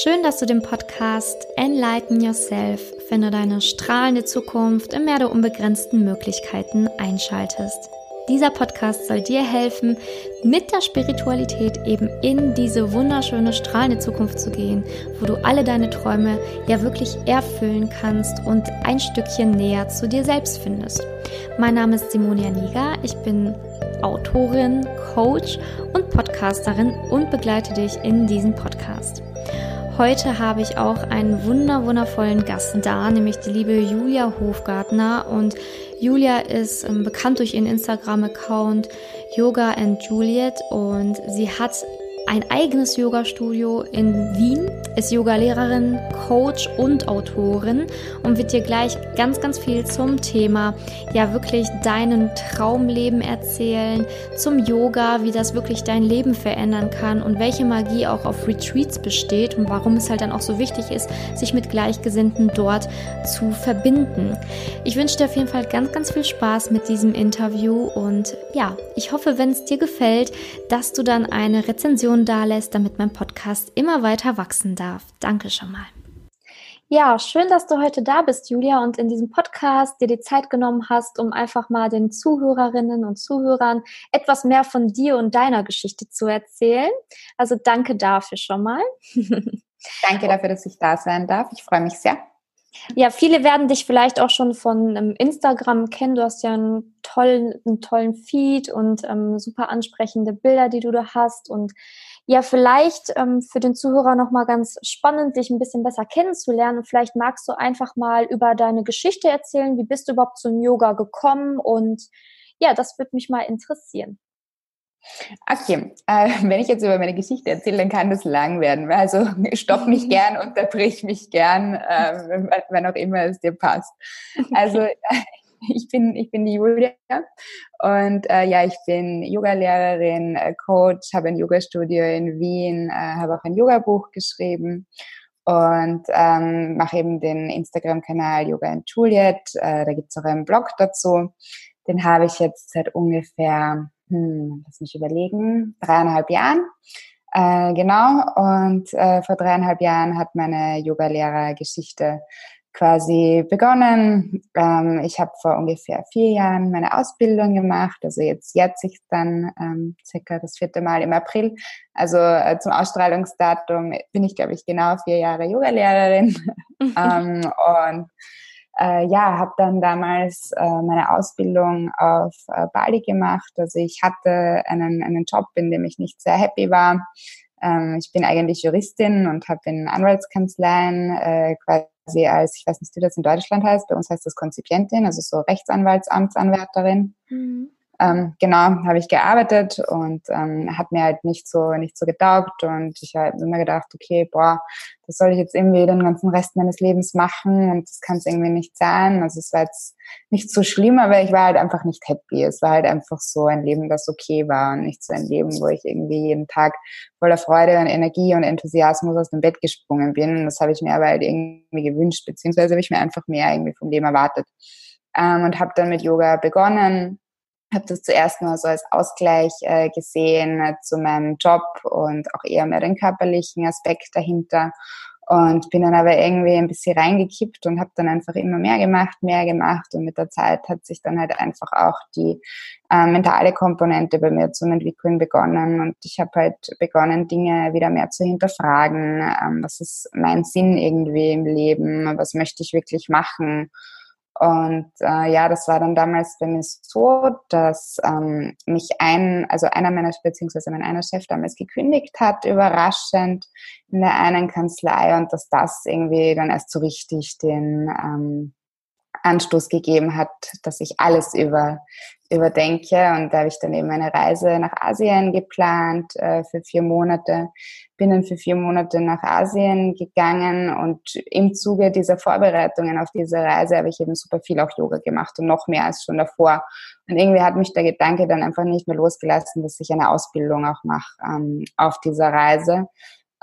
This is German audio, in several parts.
Schön, dass du den Podcast Enlighten Yourself, finde deine strahlende Zukunft im Meer der unbegrenzten Möglichkeiten einschaltest. Dieser Podcast soll dir helfen, mit der Spiritualität eben in diese wunderschöne, strahlende Zukunft zu gehen, wo du alle deine Träume ja wirklich erfüllen kannst und ein Stückchen näher zu dir selbst findest. Mein Name ist Simonia Niger, ich bin Autorin, Coach und Podcasterin und begleite dich in diesem Podcast. Heute habe ich auch einen wunder wundervollen Gast da, nämlich die liebe Julia Hofgartner. Und Julia ist ähm, bekannt durch ihren Instagram-Account Yoga and Juliet und sie hat ein eigenes Yoga-Studio in Wien, ist Yogalehrerin, Coach und Autorin und wird dir gleich ganz, ganz viel zum Thema, ja wirklich deinen Traumleben erzählen, zum Yoga, wie das wirklich dein Leben verändern kann und welche Magie auch auf Retreats besteht und warum es halt dann auch so wichtig ist, sich mit Gleichgesinnten dort zu verbinden. Ich wünsche dir auf jeden Fall ganz, ganz viel Spaß mit diesem Interview und ja, ich hoffe, wenn es dir gefällt, dass du dann eine Rezension Rezension dalässt, damit mein Podcast immer weiter wachsen darf. Danke schon mal. Ja, schön, dass du heute da bist, Julia, und in diesem Podcast dir die Zeit genommen hast, um einfach mal den Zuhörerinnen und Zuhörern etwas mehr von dir und deiner Geschichte zu erzählen. Also danke dafür schon mal. Danke dafür, dass ich da sein darf. Ich freue mich sehr. Ja, viele werden dich vielleicht auch schon von ähm, Instagram kennen. Du hast ja einen tollen, einen tollen Feed und ähm, super ansprechende Bilder, die du da hast. Und ja, vielleicht ähm, für den Zuhörer nochmal ganz spannend, dich ein bisschen besser kennenzulernen. Und vielleicht magst du einfach mal über deine Geschichte erzählen. Wie bist du überhaupt zum Yoga gekommen? Und ja, das würde mich mal interessieren. Okay, äh, wenn ich jetzt über meine Geschichte erzähle, dann kann das lang werden. Also stopp mich gern, unterbrich mich gern, äh, wenn auch immer es dir passt. Also ich bin, ich bin die Julia und äh, ja, ich bin Yogalehrerin, äh, Coach, habe ein Yoga-Studio in Wien, äh, habe auch ein Yoga-Buch geschrieben und ähm, mache eben den Instagram-Kanal Yoga and Juliet. Äh, da gibt's auch einen Blog dazu. Den habe ich jetzt seit ungefähr hm, lass mich überlegen, dreieinhalb Jahren. Äh, genau, und äh, vor dreieinhalb Jahren hat meine Yoga-Lehrer-Geschichte quasi begonnen. Ähm, ich habe vor ungefähr vier Jahren meine Ausbildung gemacht, also jetzt jetzt sich dann ähm, circa das vierte Mal im April. Also äh, zum Ausstrahlungsdatum bin ich, glaube ich, genau vier Jahre Yoga-Lehrerin. ähm, und äh, ja, habe dann damals äh, meine Ausbildung auf äh, Bali gemacht. Also ich hatte einen, einen Job, in dem ich nicht sehr happy war. Ähm, ich bin eigentlich Juristin und habe in Anwaltskanzleien äh, quasi als, ich weiß nicht, wie das in Deutschland heißt, bei uns heißt das Konzipientin, also so Rechtsanwaltsamtsanwärterin. Mhm ähm, genau, habe ich gearbeitet und ähm, hat mir halt nicht so nicht so getaugt und ich habe immer gedacht, okay, boah, das soll ich jetzt irgendwie den ganzen Rest meines Lebens machen und das kann es irgendwie nicht sein. Also es war jetzt nicht so schlimm, aber ich war halt einfach nicht happy. Es war halt einfach so ein Leben, das okay war und nicht so ein Leben, wo ich irgendwie jeden Tag voller Freude und Energie und Enthusiasmus aus dem Bett gesprungen bin. Und das habe ich mir aber halt irgendwie gewünscht, beziehungsweise habe ich mir einfach mehr irgendwie vom Leben erwartet. Ähm, und habe dann mit Yoga begonnen habe das zuerst nur so als Ausgleich äh, gesehen äh, zu meinem Job und auch eher mehr den körperlichen Aspekt dahinter und bin dann aber irgendwie ein bisschen reingekippt und habe dann einfach immer mehr gemacht, mehr gemacht und mit der Zeit hat sich dann halt einfach auch die äh, mentale Komponente bei mir zu entwickeln begonnen und ich habe halt begonnen, Dinge wieder mehr zu hinterfragen, ähm, was ist mein Sinn irgendwie im Leben, was möchte ich wirklich machen und äh, ja, das war dann damals bei mir so, dass ähm, mich ein, also einer meiner, beziehungsweise mein einer Chef damals gekündigt hat, überraschend in der einen Kanzlei und dass das irgendwie dann erst so richtig den ähm, Anstoß gegeben hat, dass ich alles über, überdenke. Und da habe ich dann eben eine Reise nach Asien geplant äh, für vier Monate. Bin dann für vier Monate nach Asien gegangen und im Zuge dieser Vorbereitungen auf diese Reise habe ich eben super viel auch Yoga gemacht und noch mehr als schon davor. Und irgendwie hat mich der Gedanke dann einfach nicht mehr losgelassen, dass ich eine Ausbildung auch mache ähm, auf dieser Reise.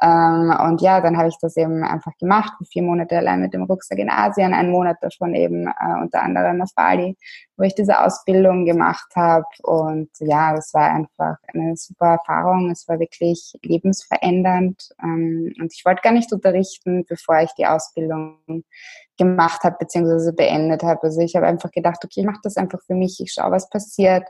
Ähm, und ja, dann habe ich das eben einfach gemacht, vier Monate allein mit dem Rucksack in Asien, einen Monat davon eben äh, unter anderem auf Bali, wo ich diese Ausbildung gemacht habe. Und ja, das war einfach eine super Erfahrung. Es war wirklich lebensverändernd. Ähm, und ich wollte gar nicht unterrichten, bevor ich die Ausbildung gemacht habe beziehungsweise beendet habe. Also ich habe einfach gedacht, okay, ich mache das einfach für mich, ich schaue, was passiert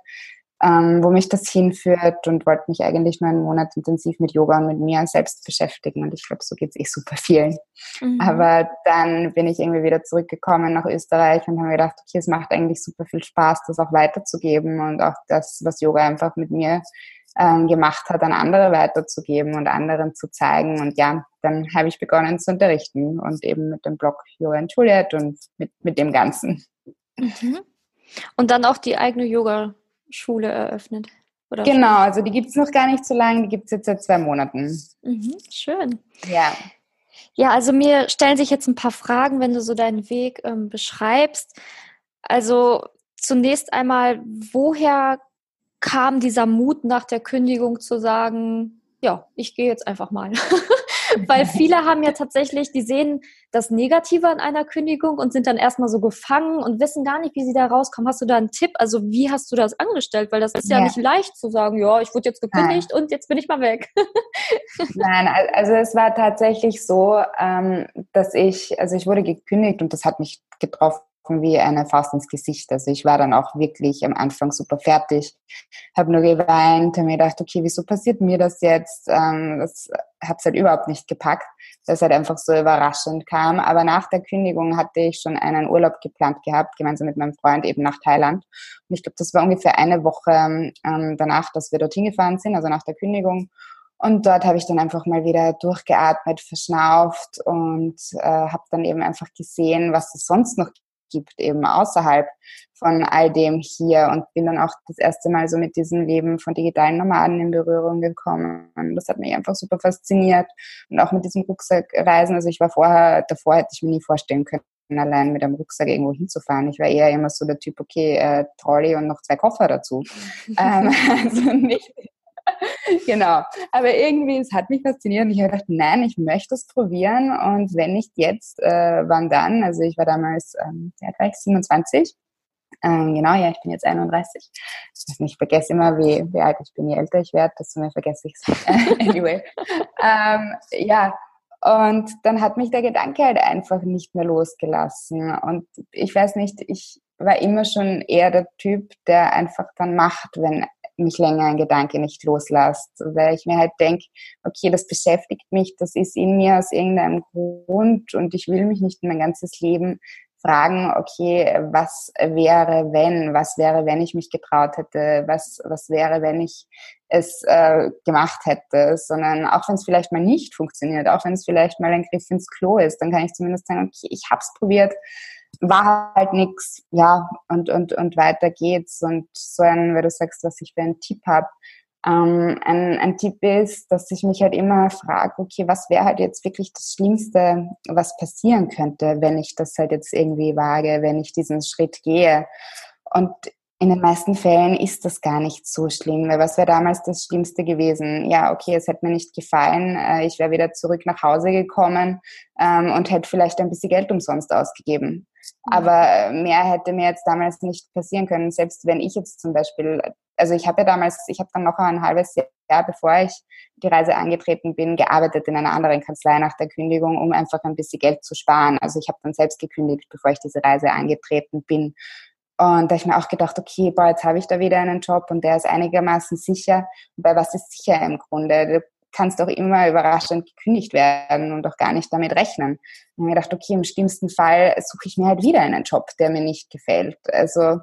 ähm, wo mich das hinführt und wollte mich eigentlich nur einen Monat intensiv mit Yoga und mit mir selbst beschäftigen. Und ich glaube, so geht es eh super vielen. Mhm. Aber dann bin ich irgendwie wieder zurückgekommen nach Österreich und habe mir gedacht, okay, es macht eigentlich super viel Spaß, das auch weiterzugeben und auch das, was Yoga einfach mit mir ähm, gemacht hat, an andere weiterzugeben und anderen zu zeigen. Und ja, dann habe ich begonnen zu unterrichten und eben mit dem Blog Yoga and Juliet und mit, mit dem Ganzen. Mhm. Und dann auch die eigene Yoga Schule eröffnet. Oder genau, also die gibt es noch gar nicht so lange, die gibt es jetzt seit zwei Monaten. Mhm, schön. Ja. Ja, also mir stellen sich jetzt ein paar Fragen, wenn du so deinen Weg ähm, beschreibst. Also zunächst einmal, woher kam dieser Mut nach der Kündigung zu sagen, ja, ich gehe jetzt einfach mal. Weil viele haben ja tatsächlich, die sehen das Negative an einer Kündigung und sind dann erstmal so gefangen und wissen gar nicht, wie sie da rauskommen. Hast du da einen Tipp? Also wie hast du das angestellt? Weil das ist ja, ja nicht leicht zu sagen, ja, ich wurde jetzt gekündigt Nein. und jetzt bin ich mal weg. Nein, also es war tatsächlich so, ähm, dass ich, also ich wurde gekündigt und das hat mich getroffen wie eine Faust ins Gesicht. Also ich war dann auch wirklich am Anfang super fertig, habe nur geweint, habe mir gedacht, okay, wieso passiert mir das jetzt? Ähm, das habe es halt überhaupt nicht gepackt, dass halt einfach so überraschend kam. Aber nach der Kündigung hatte ich schon einen Urlaub geplant gehabt, gemeinsam mit meinem Freund eben nach Thailand. Und ich glaube, das war ungefähr eine Woche ähm, danach, dass wir dorthin gefahren sind, also nach der Kündigung. Und dort habe ich dann einfach mal wieder durchgeatmet, verschnauft und äh, habe dann eben einfach gesehen, was es sonst noch gibt, eben außerhalb von all dem hier und bin dann auch das erste Mal so mit diesem Leben von digitalen Nomaden in Berührung gekommen. Das hat mich einfach super fasziniert und auch mit diesem Rucksackreisen. Also ich war vorher, davor hätte ich mir nie vorstellen können, allein mit einem Rucksack irgendwo hinzufahren. Ich war eher immer so der Typ, okay, äh, Trolley und noch zwei Koffer dazu. ähm, also nicht, genau. Aber irgendwie, es hat mich fasziniert und ich habe gedacht, nein, ich möchte es probieren und wenn nicht jetzt, äh, wann dann? Also ich war damals, ähm, ja, war ich 27. Ähm, genau, ja, ich bin jetzt 31. Ich vergesse immer, wie, wie alt ich bin. Je älter ich werde, desto mehr vergesse ich es. anyway. ähm, ja, und dann hat mich der Gedanke halt einfach nicht mehr losgelassen. Und ich weiß nicht, ich war immer schon eher der Typ, der einfach dann macht, wenn mich länger ein Gedanke nicht loslässt, weil ich mir halt denke, okay, das beschäftigt mich, das ist in mir aus irgendeinem Grund und ich will mich nicht mein ganzes Leben fragen, okay, was wäre, wenn, was wäre, wenn ich mich getraut hätte, was, was wäre, wenn ich es äh, gemacht hätte, sondern auch wenn es vielleicht mal nicht funktioniert, auch wenn es vielleicht mal ein Griff ins Klo ist, dann kann ich zumindest sagen, okay, ich habe es probiert, war halt nichts, ja, und, und, und weiter geht's. Und so ein, wenn du sagst, was ich für einen Tipp habe, ähm, ein, ein Tipp ist, dass ich mich halt immer frage, okay, was wäre halt jetzt wirklich das Schlimmste, was passieren könnte, wenn ich das halt jetzt irgendwie wage, wenn ich diesen Schritt gehe. Und in den meisten Fällen ist das gar nicht so schlimm, weil was wäre damals das Schlimmste gewesen? Ja, okay, es hätte mir nicht gefallen, äh, ich wäre wieder zurück nach Hause gekommen ähm, und hätte vielleicht ein bisschen Geld umsonst ausgegeben. Mhm. Aber mehr hätte mir jetzt damals nicht passieren können, selbst wenn ich jetzt zum Beispiel, also ich habe ja damals, ich habe dann noch ein halbes Jahr, bevor ich die Reise angetreten bin, gearbeitet in einer anderen Kanzlei nach der Kündigung, um einfach ein bisschen Geld zu sparen. Also ich habe dann selbst gekündigt, bevor ich diese Reise angetreten bin. Und da habe ich mir auch gedacht, okay, boah, jetzt habe ich da wieder einen Job und der ist einigermaßen sicher. Bei was ist sicher im Grunde? Du kannst auch immer überraschend gekündigt werden und auch gar nicht damit rechnen. Und mir gedacht, okay, im schlimmsten Fall suche ich mir halt wieder einen Job, der mir nicht gefällt. Also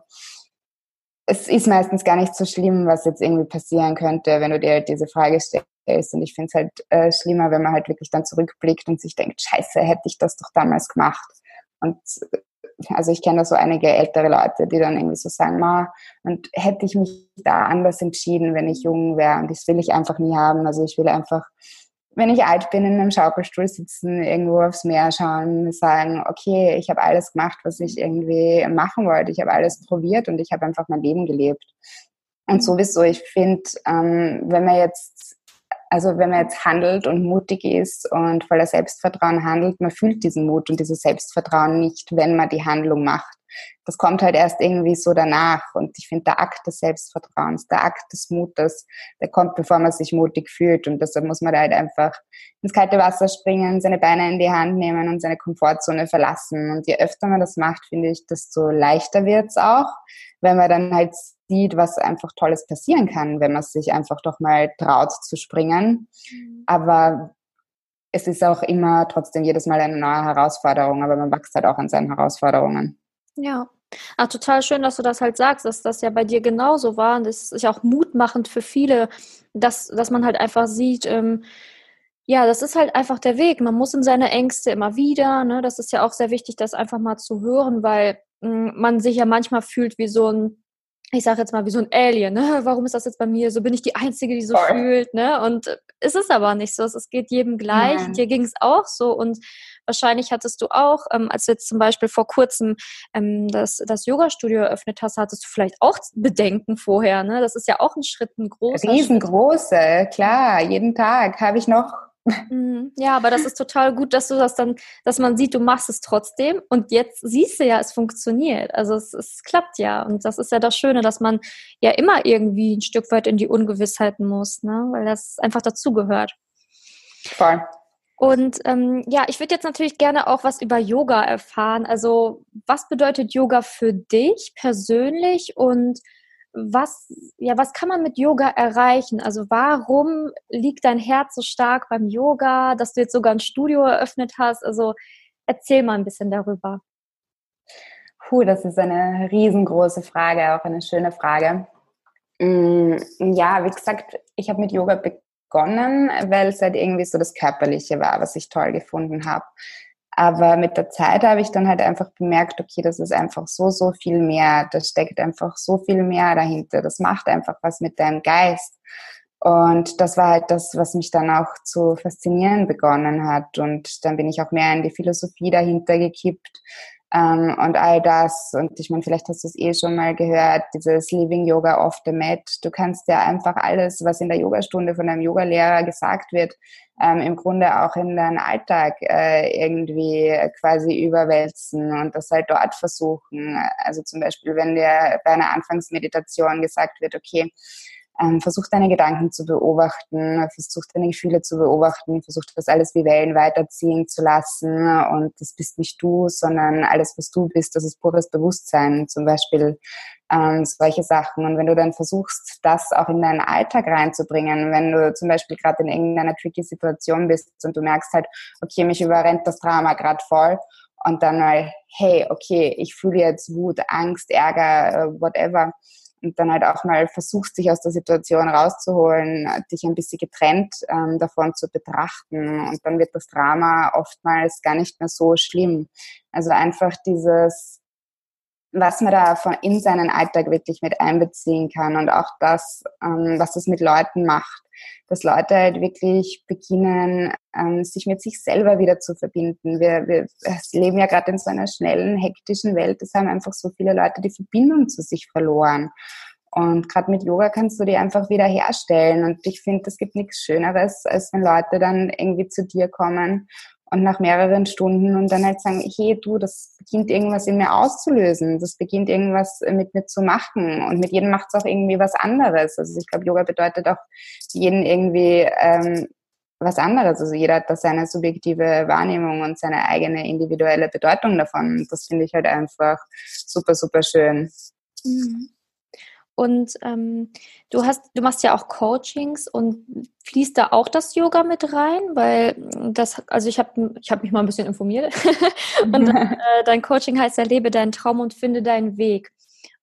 es ist meistens gar nicht so schlimm, was jetzt irgendwie passieren könnte, wenn du dir halt diese Frage stellst. Und ich finde es halt äh, schlimmer, wenn man halt wirklich dann zurückblickt und sich denkt, scheiße, hätte ich das doch damals gemacht. Und also ich kenne da so einige ältere Leute, die dann irgendwie so sagen, ma, und hätte ich mich da anders entschieden, wenn ich jung wäre und das will ich einfach nie haben. Also ich will einfach, wenn ich alt bin, in einem Schaukelstuhl sitzen, irgendwo aufs Meer schauen, sagen, okay, ich habe alles gemacht, was ich irgendwie machen wollte. Ich habe alles probiert und ich habe einfach mein Leben gelebt. Und sowieso, ich finde, ähm, wenn man jetzt also wenn man jetzt handelt und mutig ist und voller Selbstvertrauen handelt, man fühlt diesen Mut und dieses Selbstvertrauen nicht, wenn man die Handlung macht. Das kommt halt erst irgendwie so danach. Und ich finde, der Akt des Selbstvertrauens, der Akt des Mutes, der kommt, bevor man sich mutig fühlt. Und deshalb muss man da halt einfach ins kalte Wasser springen, seine Beine in die Hand nehmen und seine Komfortzone verlassen. Und je öfter man das macht, finde ich, desto leichter wird's auch, wenn man dann halt sieht, was einfach Tolles passieren kann, wenn man sich einfach doch mal traut zu springen. Mhm. Aber es ist auch immer trotzdem jedes Mal eine neue Herausforderung, aber man wächst halt auch an seinen Herausforderungen. Ja. Ach, total schön, dass du das halt sagst, dass das ja bei dir genauso war. Und das ist ja auch mutmachend für viele, dass, dass man halt einfach sieht, ähm, ja, das ist halt einfach der Weg. Man muss in seine Ängste immer wieder, ne? Das ist ja auch sehr wichtig, das einfach mal zu hören, weil mh, hm, man sich ja manchmal fühlt wie so ein ich sage jetzt mal, wie so ein Alien, ne? Warum ist das jetzt bei mir so? Bin ich die Einzige, die so Voll. fühlt, ne? Und es ist aber nicht so. Es geht jedem gleich. Nein. Dir ging es auch so. Und wahrscheinlich hattest du auch, ähm, als du jetzt zum Beispiel vor kurzem ähm, das, das Yoga-Studio eröffnet hast, hattest du vielleicht auch Bedenken vorher, ne? Das ist ja auch ein Schritt, ein großer Riesengroße, Schritt. klar. Jeden Tag habe ich noch. Ja, aber das ist total gut, dass du das dann, dass man sieht, du machst es trotzdem und jetzt siehst du ja, es funktioniert. Also es, es klappt ja und das ist ja das Schöne, dass man ja immer irgendwie ein Stück weit in die Ungewissheiten muss, ne? weil das einfach dazugehört. Voll. Und ähm, ja, ich würde jetzt natürlich gerne auch was über Yoga erfahren. Also was bedeutet Yoga für dich persönlich und was, ja, was kann man mit Yoga erreichen? Also warum liegt dein Herz so stark beim Yoga, dass du jetzt sogar ein Studio eröffnet hast? Also erzähl mal ein bisschen darüber. Puh, das ist eine riesengroße Frage, auch eine schöne Frage. Mm, ja, wie gesagt, ich habe mit Yoga begonnen, weil es halt irgendwie so das Körperliche war, was ich toll gefunden habe. Aber mit der Zeit habe ich dann halt einfach bemerkt, okay, das ist einfach so, so viel mehr. Da steckt einfach so viel mehr dahinter. Das macht einfach was mit deinem Geist. Und das war halt das, was mich dann auch zu faszinieren begonnen hat. Und dann bin ich auch mehr in die Philosophie dahinter gekippt ähm, und all das. Und ich meine, vielleicht hast du es eh schon mal gehört, dieses Living Yoga off the Mat. Du kannst ja einfach alles, was in der Yogastunde von einem Yogalehrer gesagt wird, ähm, im Grunde auch in deinen Alltag äh, irgendwie quasi überwälzen und das halt dort versuchen. Also zum Beispiel, wenn dir bei einer Anfangsmeditation gesagt wird, okay, ähm, versuch deine Gedanken zu beobachten, versuch deine Gefühle zu beobachten, versuch das alles wie Wellen weiterziehen zu lassen und das bist nicht du, sondern alles, was du bist, das ist pures Bewusstsein, zum Beispiel ähm, solche Sachen. Und wenn du dann versuchst, das auch in deinen Alltag reinzubringen, wenn du zum Beispiel gerade in irgendeiner tricky Situation bist und du merkst halt, okay, mich überrennt das Drama gerade voll und dann mal, hey, okay, ich fühle jetzt Wut, Angst, Ärger, äh, whatever und dann halt auch mal versuchst, dich aus der Situation rauszuholen, dich ein bisschen getrennt ähm, davon zu betrachten. Und dann wird das Drama oftmals gar nicht mehr so schlimm. Also einfach dieses, was man da in seinen Alltag wirklich mit einbeziehen kann und auch das, ähm, was das mit Leuten macht dass Leute halt wirklich beginnen, ähm, sich mit sich selber wieder zu verbinden. Wir, wir leben ja gerade in so einer schnellen, hektischen Welt. Es haben einfach so viele Leute die Verbindung zu sich verloren. Und gerade mit Yoga kannst du die einfach wieder herstellen. Und ich finde, es gibt nichts Schöneres, als wenn Leute dann irgendwie zu dir kommen und nach mehreren Stunden und dann halt sagen, hey du, das beginnt irgendwas in mir auszulösen, das beginnt irgendwas mit mir zu machen und mit jedem macht es auch irgendwie was anderes. Also ich glaube, Yoga bedeutet auch jeden irgendwie ähm, was anderes. Also jeder hat da seine subjektive Wahrnehmung und seine eigene individuelle Bedeutung davon. Das finde ich halt einfach super, super schön. Mhm. Und ähm, du hast, du machst ja auch Coachings und fließt da auch das Yoga mit rein, weil das, also ich habe, ich habe mich mal ein bisschen informiert und äh, dein Coaching heißt Erlebe deinen Traum und finde deinen Weg.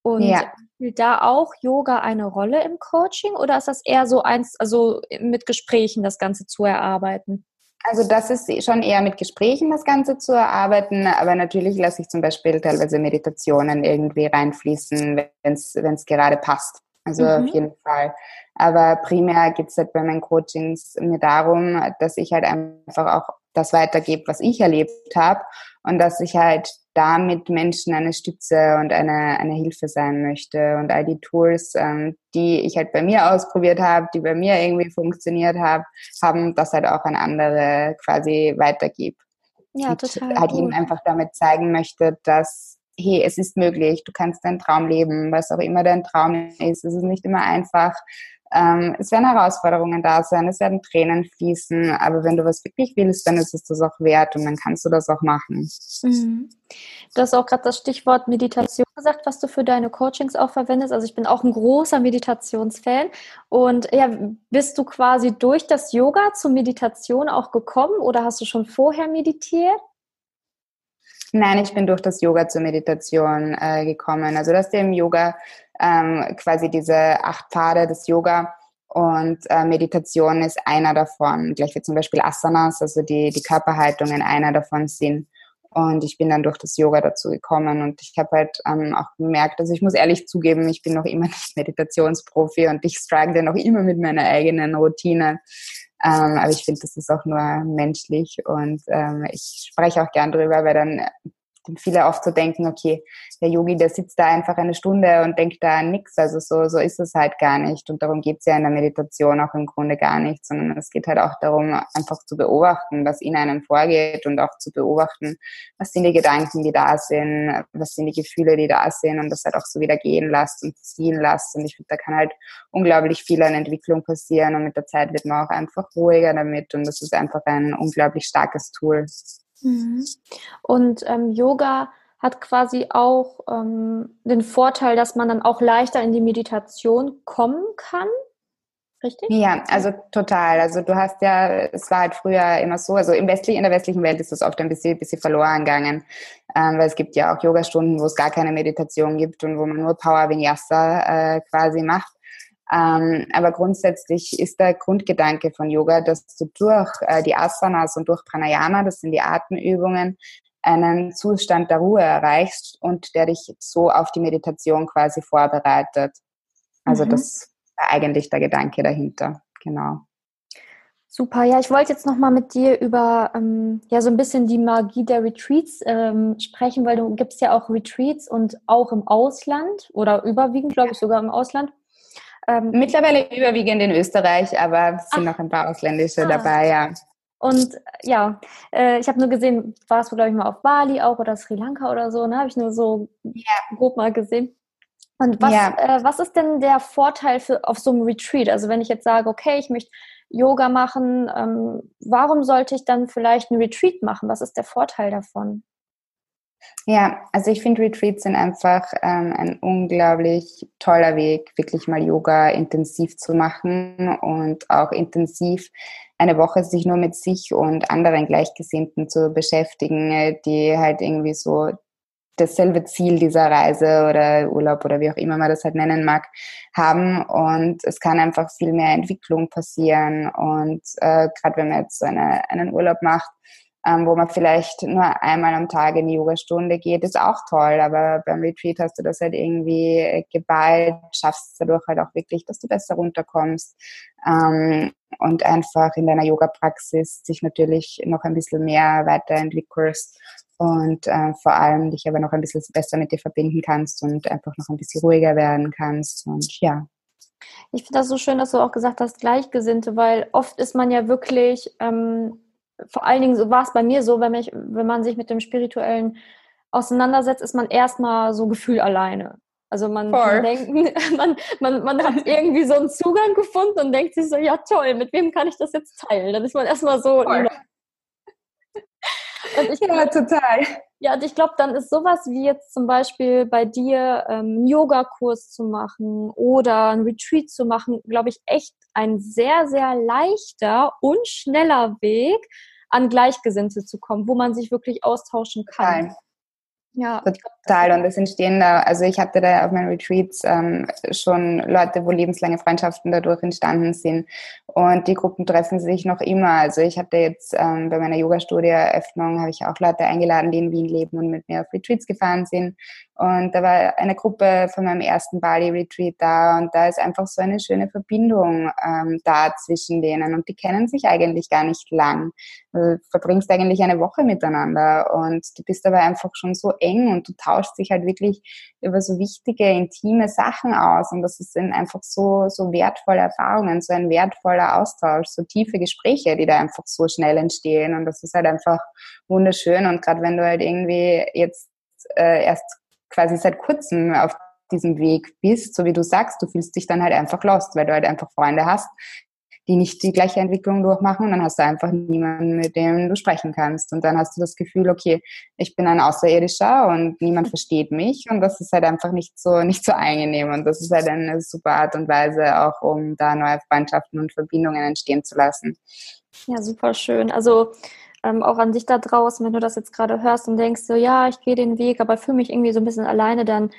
Und ja. spielt da auch Yoga eine Rolle im Coaching oder ist das eher so eins, also mit Gesprächen das Ganze zu erarbeiten? Also das ist schon eher mit Gesprächen das Ganze zu erarbeiten, aber natürlich lasse ich zum Beispiel teilweise Meditationen irgendwie reinfließen, wenn es gerade passt. Also mhm. auf jeden Fall. Aber primär geht es halt bei meinen Coachings mir darum, dass ich halt einfach auch das weitergebe, was ich erlebt habe und dass ich halt damit Menschen eine Stütze und eine, eine Hilfe sein möchte. Und all die Tools, ähm, die ich halt bei mir ausprobiert habe, die bei mir irgendwie funktioniert haben, haben das halt auch an andere quasi weitergib. Ja, und total. Halt ihnen einfach damit zeigen möchte, dass hey, es ist möglich, du kannst deinen Traum leben, was auch immer dein Traum ist. Es ist nicht immer einfach. Ähm, es werden Herausforderungen da sein, es werden Tränen fließen, aber wenn du was wirklich willst, dann ist es das auch wert und dann kannst du das auch machen. Mhm. Du hast auch gerade das Stichwort Meditation gesagt, was du für deine Coachings auch verwendest. Also ich bin auch ein großer Meditationsfan. Und ja, bist du quasi durch das Yoga zur Meditation auch gekommen oder hast du schon vorher meditiert? Nein, ich bin durch das Yoga zur Meditation äh, gekommen. Also dass dir im Yoga ähm, quasi diese acht Pfade des Yoga und äh, Meditation ist einer davon. Gleich wie zum Beispiel Asanas, also die, die Körperhaltungen einer davon sind. Und ich bin dann durch das Yoga dazu gekommen und ich habe halt ähm, auch gemerkt, also ich muss ehrlich zugeben, ich bin noch immer nicht Meditationsprofi und ich struggle noch immer mit meiner eigenen Routine. Ähm, aber ich finde, das ist auch nur menschlich und ähm, ich spreche auch gern drüber, weil dann viele oft so denken, okay, der Yogi, der sitzt da einfach eine Stunde und denkt da an nichts. Also so, so ist es halt gar nicht. Und darum geht es ja in der Meditation auch im Grunde gar nicht, sondern es geht halt auch darum, einfach zu beobachten, was in einem vorgeht und auch zu beobachten, was sind die Gedanken, die da sind, was sind die Gefühle, die da sind und das halt auch so wieder gehen lasst und ziehen lasst. Und ich finde, da kann halt unglaublich viel an Entwicklung passieren und mit der Zeit wird man auch einfach ruhiger damit und das ist einfach ein unglaublich starkes Tool. Mhm. Und ähm, Yoga hat quasi auch ähm, den Vorteil, dass man dann auch leichter in die Meditation kommen kann. Richtig? Ja, also total. Also du hast ja, es war halt früher immer so, also im westlichen, in der westlichen Welt ist das oft ein bisschen, bisschen verloren gegangen, ähm, weil es gibt ja auch Yogastunden, wo es gar keine Meditation gibt und wo man nur Power Vinyasa äh, quasi macht. Ähm, aber grundsätzlich ist der Grundgedanke von Yoga, dass du durch äh, die Asanas und durch Pranayama, das sind die Atemübungen, einen Zustand der Ruhe erreichst und der dich so auf die Meditation quasi vorbereitet. Also mhm. das war eigentlich der Gedanke dahinter, genau. Super, ja, ich wollte jetzt nochmal mit dir über ähm, ja so ein bisschen die Magie der Retreats ähm, sprechen, weil du gibst ja auch Retreats und auch im Ausland oder überwiegend, glaube ich, sogar im Ausland. Ähm, Mittlerweile überwiegend in Österreich, aber es sind ach, noch ein paar ausländische ah, dabei, ja. Und ja, äh, ich habe nur gesehen, warst du, glaube ich, mal auf Bali auch oder Sri Lanka oder so, ne? Habe ich nur so ja. grob mal gesehen. Und was, ja. äh, was ist denn der Vorteil für, auf so einem Retreat? Also wenn ich jetzt sage, okay, ich möchte Yoga machen, ähm, warum sollte ich dann vielleicht ein Retreat machen? Was ist der Vorteil davon? Ja, also ich finde Retreats sind einfach ähm, ein unglaublich toller Weg, wirklich mal Yoga intensiv zu machen und auch intensiv eine Woche sich nur mit sich und anderen Gleichgesinnten zu beschäftigen, die halt irgendwie so dasselbe Ziel dieser Reise oder Urlaub oder wie auch immer man das halt nennen mag, haben. Und es kann einfach viel mehr Entwicklung passieren. Und äh, gerade wenn man jetzt so eine, einen Urlaub macht, ähm, wo man vielleicht nur einmal am Tag in die Yogastunde geht, ist auch toll. Aber beim Retreat hast du das halt irgendwie geballt, schaffst dadurch halt auch wirklich, dass du besser runterkommst ähm, und einfach in deiner Yoga-Praxis sich natürlich noch ein bisschen mehr weiterentwickelst und äh, vor allem dich aber noch ein bisschen besser mit dir verbinden kannst und einfach noch ein bisschen ruhiger werden kannst und ja. Ich finde das so schön, dass du auch gesagt hast, Gleichgesinnte, weil oft ist man ja wirklich ähm, vor allen Dingen so war es bei mir so, wenn, mich, wenn man sich mit dem Spirituellen auseinandersetzt, ist man erstmal so Gefühl alleine. Also man, man denkt, man, man, man hat irgendwie so einen Zugang gefunden und denkt sich so, ja toll, mit wem kann ich das jetzt teilen? Dann ist man erstmal so. Ich, ja, total. Ja, und ich glaube, dann ist sowas wie jetzt zum Beispiel bei dir ähm, einen Yogakurs zu machen oder ein Retreat zu machen, glaube ich, echt ein sehr, sehr leichter und schneller Weg, an Gleichgesinnte zu kommen, wo man sich wirklich austauschen kann. Total. Ja. Total. Und es entstehen da, also ich hatte da auf meinen Retreats ähm, schon Leute, wo lebenslange Freundschaften dadurch entstanden sind. Und die Gruppen treffen sich noch immer. Also ich hatte jetzt ähm, bei meiner Yoga-Studie-Eröffnung, habe ich auch Leute eingeladen, die in Wien leben und mit mir auf Retreats gefahren sind. Und da war eine Gruppe von meinem ersten Bali-Retreat da und da ist einfach so eine schöne Verbindung ähm, da zwischen denen und die kennen sich eigentlich gar nicht lang. Du verbringst eigentlich eine Woche miteinander und du bist aber einfach schon so eng und du tauschst dich halt wirklich über so wichtige, intime Sachen aus und das sind einfach so, so wertvolle Erfahrungen, so ein wertvoller Austausch, so tiefe Gespräche, die da einfach so schnell entstehen und das ist halt einfach wunderschön und gerade wenn du halt irgendwie jetzt äh, erst quasi seit kurzem auf diesem Weg bist, so wie du sagst, du fühlst dich dann halt einfach lost, weil du halt einfach Freunde hast, die nicht die gleiche Entwicklung durchmachen. Und dann hast du einfach niemanden, mit dem du sprechen kannst. Und dann hast du das Gefühl, okay, ich bin ein Außerirdischer und niemand versteht mich. Und das ist halt einfach nicht so, nicht so angenehm. Und das ist halt eine super Art und Weise auch, um da neue Freundschaften und Verbindungen entstehen zu lassen. Ja, super schön. Also, ähm, auch an dich da draußen, wenn du das jetzt gerade hörst und denkst so, ja, ich gehe den Weg, aber fühle mich irgendwie so ein bisschen alleine, dann,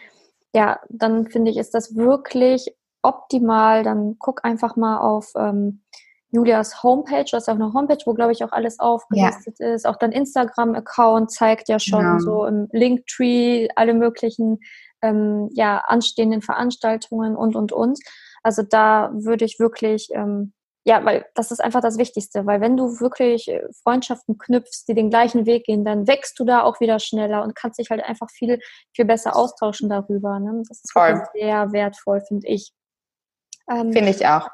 ja, dann finde ich, ist das wirklich optimal. Dann guck einfach mal auf ähm, Julias Homepage. Du hast auch eine Homepage, wo, glaube ich, auch alles aufgelistet ja. ist. Auch dein Instagram-Account zeigt ja schon ja. so im Linktree alle möglichen ähm, ja, anstehenden Veranstaltungen und, und, und. Also da würde ich wirklich ähm, ja, weil das ist einfach das Wichtigste, weil wenn du wirklich äh, Freundschaften knüpfst, die den gleichen Weg gehen, dann wächst du da auch wieder schneller und kannst dich halt einfach viel, viel besser austauschen darüber. Ne? Das ist sehr wertvoll, finde ich. Ähm, finde ich auch.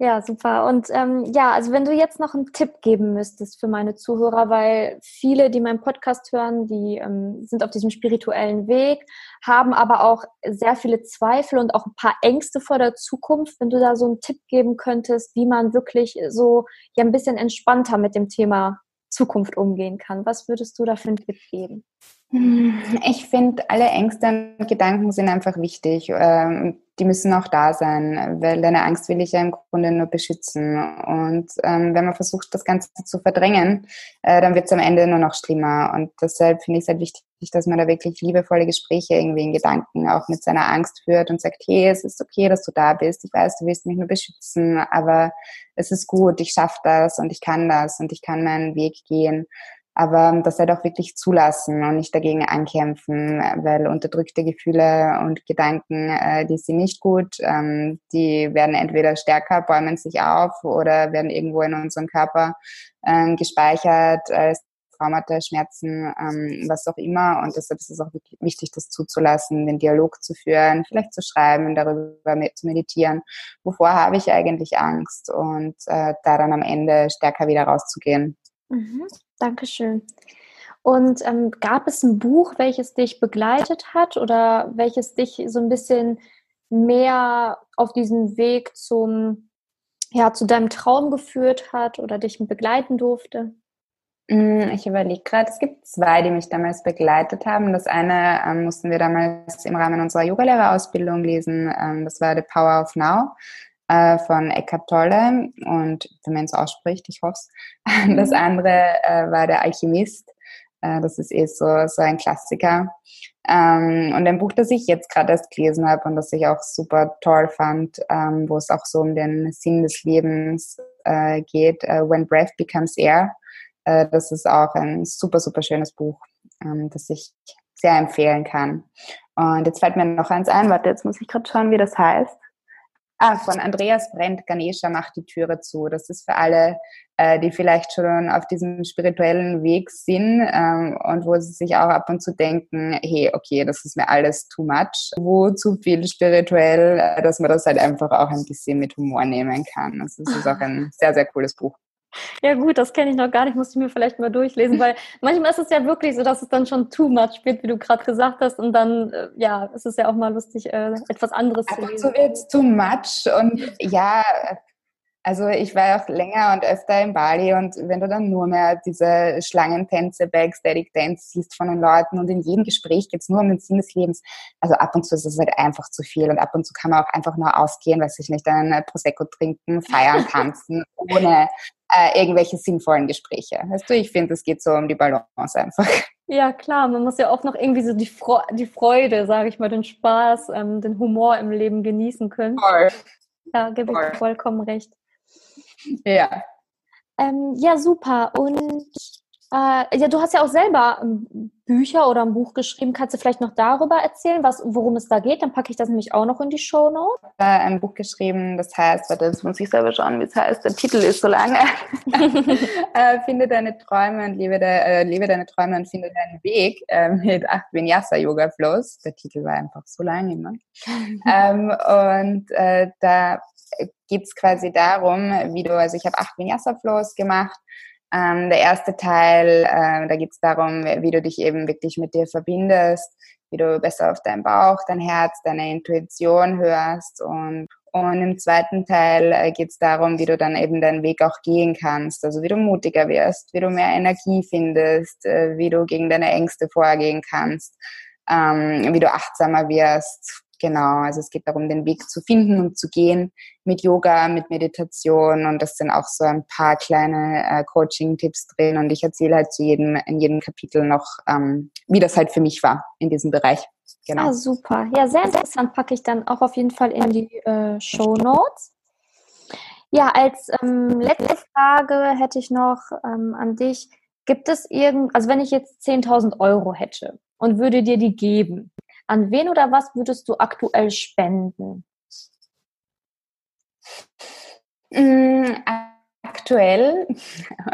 Ja, super. Und ähm, ja, also wenn du jetzt noch einen Tipp geben müsstest für meine Zuhörer, weil viele, die meinen Podcast hören, die ähm, sind auf diesem spirituellen Weg, haben aber auch sehr viele Zweifel und auch ein paar Ängste vor der Zukunft. Wenn du da so einen Tipp geben könntest, wie man wirklich so ja ein bisschen entspannter mit dem Thema Zukunft umgehen kann, was würdest du da für einen Tipp geben? Ich finde, alle Ängste und Gedanken sind einfach wichtig. Ähm, die müssen auch da sein, weil deine Angst will ich ja im Grunde nur beschützen. Und ähm, wenn man versucht, das Ganze zu verdrängen, äh, dann wird es am Ende nur noch schlimmer. Und deshalb finde ich es halt wichtig, dass man da wirklich liebevolle Gespräche irgendwie in Gedanken auch mit seiner Angst führt und sagt, hey, es ist okay, dass du da bist. Ich weiß, du willst mich nur beschützen, aber es ist gut, ich schaffe das und ich kann das und ich kann meinen Weg gehen aber das halt auch wirklich zulassen und nicht dagegen ankämpfen, weil unterdrückte Gefühle und Gedanken, äh, die sind nicht gut, ähm, die werden entweder stärker, bäumen sich auf oder werden irgendwo in unserem Körper ähm, gespeichert als Traumata, Schmerzen, ähm, was auch immer. Und deshalb ist es auch wichtig, das zuzulassen, den Dialog zu führen, vielleicht zu schreiben, darüber zu meditieren. Wovor habe ich eigentlich Angst? Und äh, da dann am Ende stärker wieder rauszugehen. Mhm. Dankeschön. Und ähm, gab es ein Buch, welches dich begleitet hat oder welches dich so ein bisschen mehr auf diesen Weg zum, ja, zu deinem Traum geführt hat oder dich begleiten durfte? Mm, ich überlege gerade, es gibt zwei, die mich damals begleitet haben. Das eine ähm, mussten wir damals im Rahmen unserer Yogalehrerausbildung lesen. Ähm, das war The Power of Now äh, von Eckhart Tolle und wenn man es ausspricht, ich hoffe es. Das mhm. andere äh, war der Alchemist. Äh, das ist eh so, so ein Klassiker. Ähm, und ein Buch, das ich jetzt gerade erst gelesen habe und das ich auch super toll fand, ähm, wo es auch so um den Sinn des Lebens äh, geht, äh, When Breath Becomes Air. Äh, das ist auch ein super, super schönes Buch, ähm, das ich sehr empfehlen kann. Und jetzt fällt mir noch eins ein, warte, jetzt muss ich gerade schauen, wie das heißt. Ah, von Andreas Brent, Ganesha macht die Türe zu. Das ist für alle, äh, die vielleicht schon auf diesem spirituellen Weg sind ähm, und wo sie sich auch ab und zu denken, hey, okay, das ist mir alles too much, wo zu viel spirituell, äh, dass man das halt einfach auch ein bisschen mit Humor nehmen kann. Also es ist auch ein sehr, sehr cooles Buch. Ja gut, das kenne ich noch gar nicht, musste ich mir vielleicht mal durchlesen, weil manchmal ist es ja wirklich so, dass es dann schon too much wird, wie du gerade gesagt hast und dann, äh, ja, ist es ja auch mal lustig, äh, etwas anderes zu lesen. So wird es too much und ja, also ich war auch länger und öfter in Bali und wenn du dann nur mehr diese Schlangentänze, Backstatic Dance siehst von den Leuten und in jedem Gespräch geht es nur um den Sinn des Lebens. Also ab und zu ist es halt einfach zu viel und ab und zu kann man auch einfach nur ausgehen, weiß ich nicht, einen Prosecco trinken, feiern, tanzen, ohne äh, irgendwelche sinnvollen Gespräche. Weißt du, ich finde, es geht so um die Balance einfach. Ja, klar, man muss ja auch noch irgendwie so die, Fre die Freude, sage ich mal, den Spaß, ähm, den Humor im Leben genießen können. Voll. Ja, gebe ich vollkommen recht. Ja. Ähm, ja, super. Und äh, ja, du hast ja auch selber ein Bücher oder ein Buch geschrieben. Kannst du vielleicht noch darüber erzählen, was, worum es da geht? Dann packe ich das nämlich auch noch in die Show Notes. Ich habe ein Buch geschrieben, das heißt, warte, das muss ich selber schauen, wie es heißt. Der Titel ist so lange. äh, finde deine Träume und lebe, de, äh, lebe deine Träume und finde deinen Weg äh, mit acht Vinyasa Yoga Flows. Der Titel war einfach so lange immer. ähm, und äh, da geht es quasi darum, wie du, also ich habe acht Vinyasa Flows gemacht ähm, der erste Teil, äh, da geht es darum, wie du dich eben wirklich mit dir verbindest, wie du besser auf deinen Bauch, dein Herz, deine Intuition hörst. Und und im zweiten Teil äh, geht es darum, wie du dann eben deinen Weg auch gehen kannst, also wie du mutiger wirst, wie du mehr Energie findest, äh, wie du gegen deine Ängste vorgehen kannst, ähm, wie du achtsamer wirst, Genau, also es geht darum, den Weg zu finden und zu gehen mit Yoga, mit Meditation und das sind auch so ein paar kleine äh, Coaching-Tipps drin und ich erzähle halt zu jedem, in jedem Kapitel noch, ähm, wie das halt für mich war in diesem Bereich. Genau. Ja, super. Ja, sehr interessant, packe ich dann auch auf jeden Fall in die äh, Show Notes. Ja, als ähm, letzte Frage hätte ich noch ähm, an dich. Gibt es irgend, also wenn ich jetzt 10.000 Euro hätte und würde dir die geben, an wen oder was würdest du aktuell spenden? Mm, aktuell,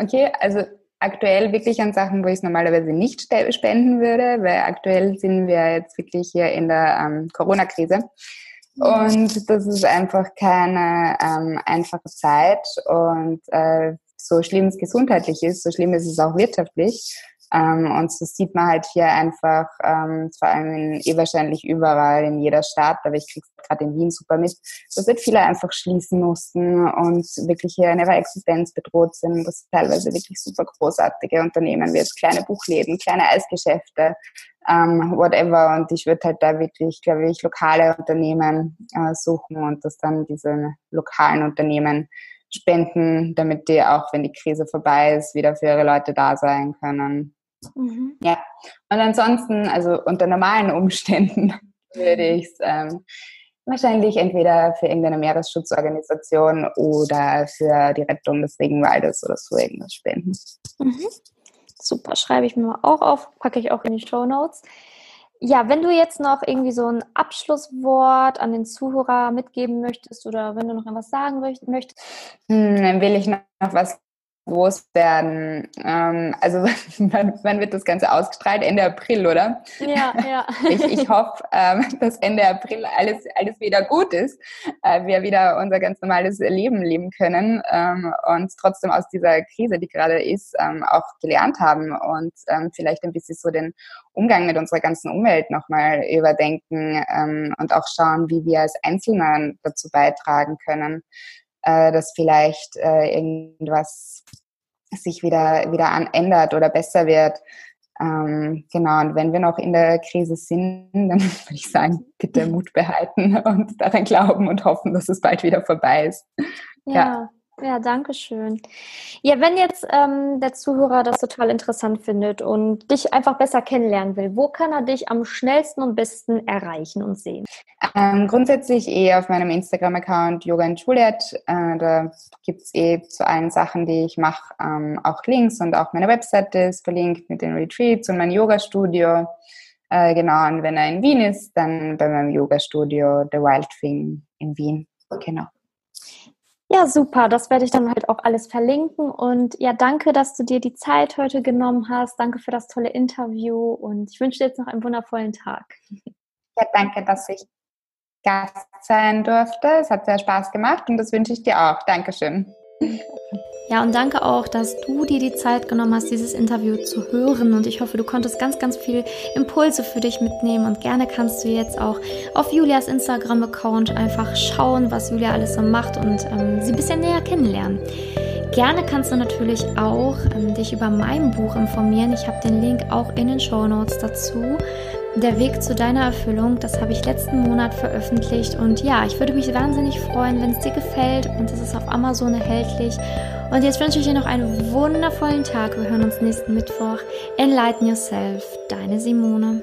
okay, also aktuell wirklich an Sachen, wo ich es normalerweise nicht spenden würde, weil aktuell sind wir jetzt wirklich hier in der ähm, Corona-Krise. Und das ist einfach keine ähm, einfache Zeit. Und äh, so schlimm es gesundheitlich ist, so schlimm ist es auch wirtschaftlich. Ähm, und so sieht man halt hier einfach, ähm, vor allem in, eh wahrscheinlich überall in jeder Stadt, aber ich krieg's gerade in Wien super mit, dass halt viele einfach schließen mussten und wirklich hier in ihrer Existenz bedroht sind. Das teilweise wirklich super großartige Unternehmen wie jetzt kleine Buchläden, kleine Eisgeschäfte, ähm, whatever. Und ich würde halt da wirklich, glaube ich, lokale Unternehmen äh, suchen und das dann diese lokalen Unternehmen spenden, damit die auch, wenn die Krise vorbei ist, wieder für ihre Leute da sein können. Mhm. Ja. Und ansonsten, also unter normalen Umständen würde ich es ähm, wahrscheinlich entweder für irgendeine Meeresschutzorganisation oder für die Rettung des Regenwaldes oder so irgendwas spenden. Mhm. Super, schreibe ich mir mal auch auf, packe ich auch in die Show Notes. Ja, wenn du jetzt noch irgendwie so ein Abschlusswort an den Zuhörer mitgeben möchtest oder wenn du noch etwas sagen möchtest. Hm, dann will ich noch was loswerden. Ähm, also wann, wann, wird das Ganze ausgestrahlt? Ende April, oder? Ja, ja. ich, ich hoffe, ähm, dass Ende April alles, alles wieder gut ist, äh, wir wieder unser ganz normales Leben leben können ähm, und trotzdem aus dieser Krise, die gerade ist, ähm, auch gelernt haben und ähm, vielleicht ein bisschen so den Umgang mit unserer ganzen Umwelt nochmal überdenken ähm, und auch schauen, wie wir als Einzelne dazu beitragen können, äh, dass vielleicht äh, irgendwas sich wieder, wieder an, ändert oder besser wird. Ähm, genau, und wenn wir noch in der Krise sind, dann würde ich sagen, bitte Mut behalten und daran glauben und hoffen, dass es bald wieder vorbei ist. ja. ja. Ja, danke schön. Ja, wenn jetzt ähm, der Zuhörer das total interessant findet und dich einfach besser kennenlernen will, wo kann er dich am schnellsten und besten erreichen und sehen? Ähm, grundsätzlich eh auf meinem Instagram-Account Yoga and Juliet. Äh, da gibt's eh zu allen Sachen, die ich mache, ähm, auch Links und auch meine Webseite ist verlinkt mit den Retreats und mein Yoga-Studio. Äh, genau, und wenn er in Wien ist, dann bei meinem Yoga-Studio The Wild Thing in Wien. Genau. Ja, super. Das werde ich dann halt auch alles verlinken. Und ja, danke, dass du dir die Zeit heute genommen hast. Danke für das tolle Interview und ich wünsche dir jetzt noch einen wundervollen Tag. Ja, danke, dass ich Gast sein durfte. Es hat sehr Spaß gemacht und das wünsche ich dir auch. Dankeschön. Ja, und danke auch, dass du dir die Zeit genommen hast, dieses Interview zu hören. Und ich hoffe, du konntest ganz, ganz viel Impulse für dich mitnehmen. Und gerne kannst du jetzt auch auf Julias Instagram-Account einfach schauen, was Julia alles so macht und ähm, sie ein bisschen näher kennenlernen. Gerne kannst du natürlich auch ähm, dich über mein Buch informieren. Ich habe den Link auch in den Show Notes dazu. Der Weg zu deiner Erfüllung, das habe ich letzten Monat veröffentlicht und ja, ich würde mich wahnsinnig freuen, wenn es dir gefällt und es ist auf Amazon erhältlich. Und jetzt wünsche ich dir noch einen wundervollen Tag. Wir hören uns nächsten Mittwoch. Enlighten Yourself, deine Simone.